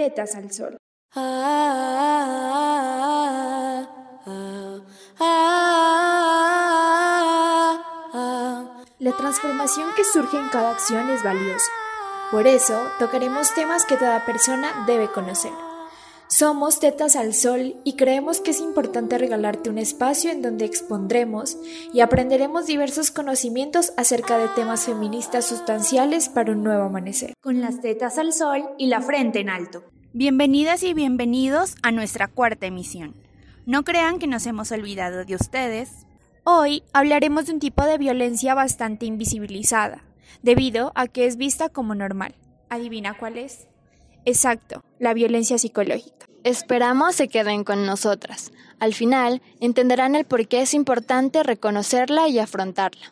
Tetas al Sol. La transformación que surge en cada acción es valiosa. Por eso, tocaremos temas que toda persona debe conocer. Somos Tetas al Sol y creemos que es importante regalarte un espacio en donde expondremos y aprenderemos diversos conocimientos acerca de temas feministas sustanciales para un nuevo amanecer. Con las tetas al sol y la frente en alto. Bienvenidas y bienvenidos a nuestra cuarta emisión. No crean que nos hemos olvidado de ustedes. Hoy hablaremos de un tipo de violencia bastante invisibilizada, debido a que es vista como normal. ¿Adivina cuál es? Exacto, la violencia psicológica. Esperamos se queden con nosotras. Al final, entenderán el por qué es importante reconocerla y afrontarla.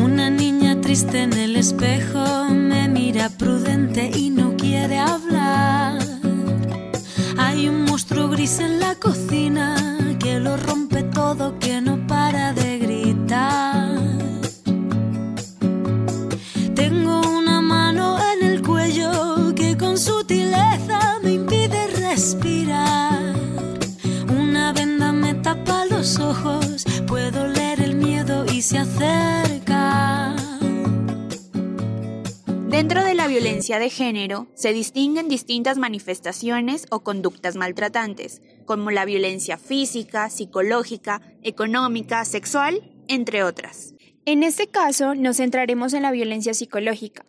Una niña triste en el espejo me mira prudente y no quiere hablar. Dentro de la violencia de género se distinguen distintas manifestaciones o conductas maltratantes, como la violencia física, psicológica, económica, sexual, entre otras. En este caso nos centraremos en la violencia psicológica,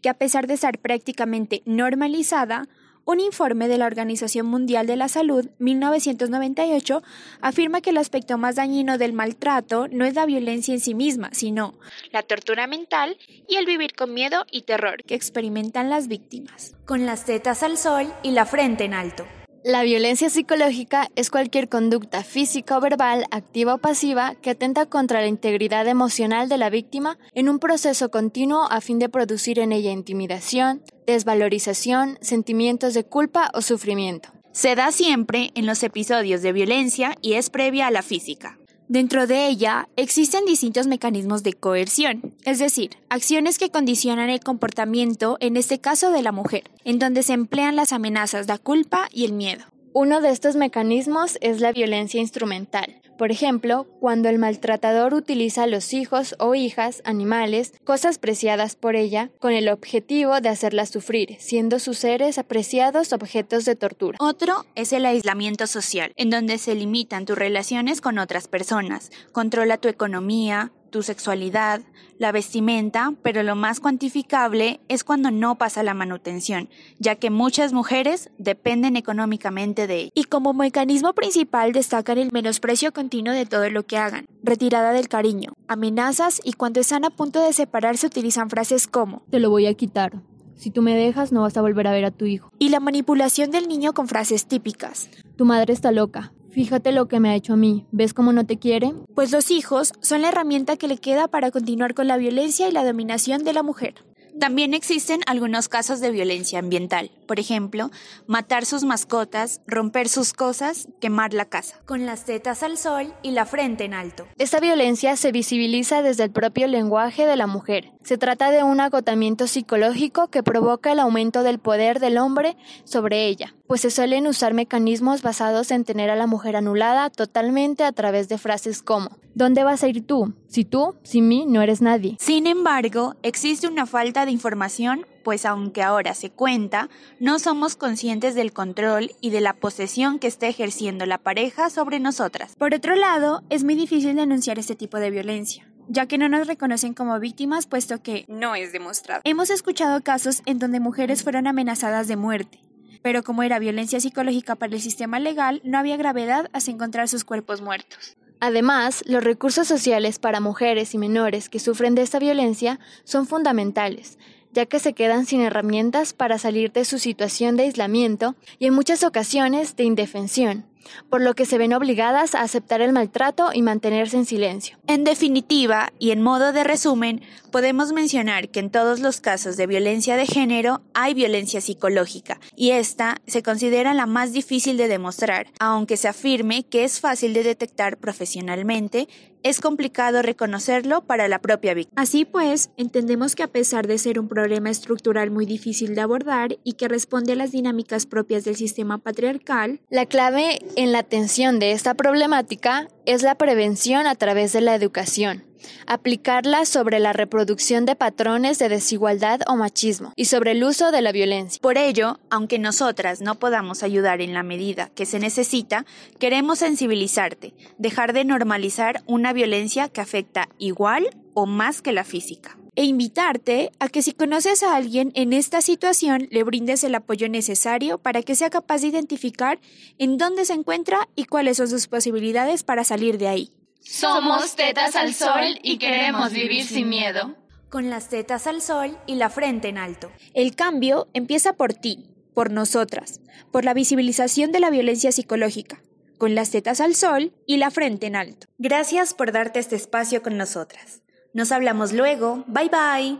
que a pesar de estar prácticamente normalizada, un informe de la Organización Mundial de la Salud 1998 afirma que el aspecto más dañino del maltrato no es la violencia en sí misma, sino la tortura mental y el vivir con miedo y terror que experimentan las víctimas. Con las tetas al sol y la frente en alto. La violencia psicológica es cualquier conducta física o verbal, activa o pasiva, que atenta contra la integridad emocional de la víctima en un proceso continuo a fin de producir en ella intimidación, desvalorización, sentimientos de culpa o sufrimiento. Se da siempre en los episodios de violencia y es previa a la física. Dentro de ella existen distintos mecanismos de coerción, es decir, acciones que condicionan el comportamiento, en este caso de la mujer, en donde se emplean las amenazas, la culpa y el miedo. Uno de estos mecanismos es la violencia instrumental. Por ejemplo, cuando el maltratador utiliza a los hijos o hijas, animales, cosas preciadas por ella, con el objetivo de hacerlas sufrir, siendo sus seres apreciados objetos de tortura. Otro es el aislamiento social, en donde se limitan tus relaciones con otras personas, controla tu economía, tu sexualidad, la vestimenta, pero lo más cuantificable es cuando no pasa la manutención, ya que muchas mujeres dependen económicamente de ella. Y como mecanismo principal destacan el menosprecio continuo de todo lo que hagan, retirada del cariño, amenazas y cuando están a punto de separarse utilizan frases como Te lo voy a quitar. Si tú me dejas no vas a volver a ver a tu hijo. Y la manipulación del niño con frases típicas. Tu madre está loca. Fíjate lo que me ha hecho a mí. ¿Ves cómo no te quiere? Pues los hijos son la herramienta que le queda para continuar con la violencia y la dominación de la mujer. También existen algunos casos de violencia ambiental, por ejemplo, matar sus mascotas, romper sus cosas, quemar la casa. Con las tetas al sol y la frente en alto. Esta violencia se visibiliza desde el propio lenguaje de la mujer. Se trata de un agotamiento psicológico que provoca el aumento del poder del hombre sobre ella, pues se suelen usar mecanismos basados en tener a la mujer anulada totalmente a través de frases como ¿Dónde vas a ir tú? Si tú, sin mí, no eres nadie. Sin embargo, existe una falta de información, pues aunque ahora se cuenta, no somos conscientes del control y de la posesión que está ejerciendo la pareja sobre nosotras. Por otro lado, es muy difícil denunciar este tipo de violencia ya que no nos reconocen como víctimas puesto que no es demostrado. Hemos escuchado casos en donde mujeres fueron amenazadas de muerte, pero como era violencia psicológica para el sistema legal, no había gravedad hasta encontrar sus cuerpos muertos. Además, los recursos sociales para mujeres y menores que sufren de esta violencia son fundamentales, ya que se quedan sin herramientas para salir de su situación de aislamiento y en muchas ocasiones de indefensión, por lo que se ven obligadas a aceptar el maltrato y mantenerse en silencio. En definitiva, y en modo de resumen, podemos mencionar que en todos los casos de violencia de género hay violencia psicológica, y esta se considera la más difícil de demostrar, aunque se afirme que es fácil de detectar profesionalmente, es complicado reconocerlo para la propia víctima. Así pues, entendemos que a pesar de ser un problema estructural muy difícil de abordar y que responde a las dinámicas propias del sistema patriarcal, la clave en la atención de esta problemática es la prevención a través de la educación aplicarla sobre la reproducción de patrones de desigualdad o machismo y sobre el uso de la violencia. Por ello, aunque nosotras no podamos ayudar en la medida que se necesita, queremos sensibilizarte, dejar de normalizar una violencia que afecta igual o más que la física e invitarte a que si conoces a alguien en esta situación le brindes el apoyo necesario para que sea capaz de identificar en dónde se encuentra y cuáles son sus posibilidades para salir de ahí. Somos tetas al sol y queremos vivir sin miedo. Con las tetas al sol y la frente en alto. El cambio empieza por ti, por nosotras, por la visibilización de la violencia psicológica, con las tetas al sol y la frente en alto. Gracias por darte este espacio con nosotras. Nos hablamos luego. Bye bye.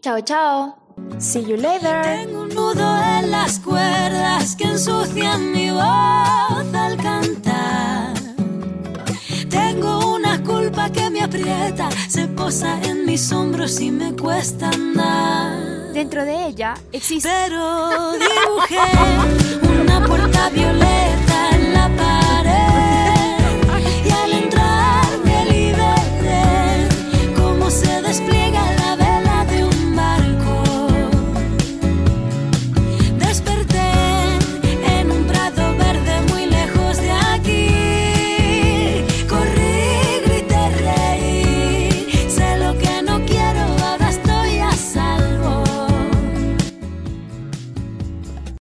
Chao, chao. See you later. Tengo un nudo en las cuerdas que ensucian mi voz al cantar. Aprieta, se posa en mis hombros y me cuesta andar. Dentro de ella existe. Pero dibujé una puerta violeta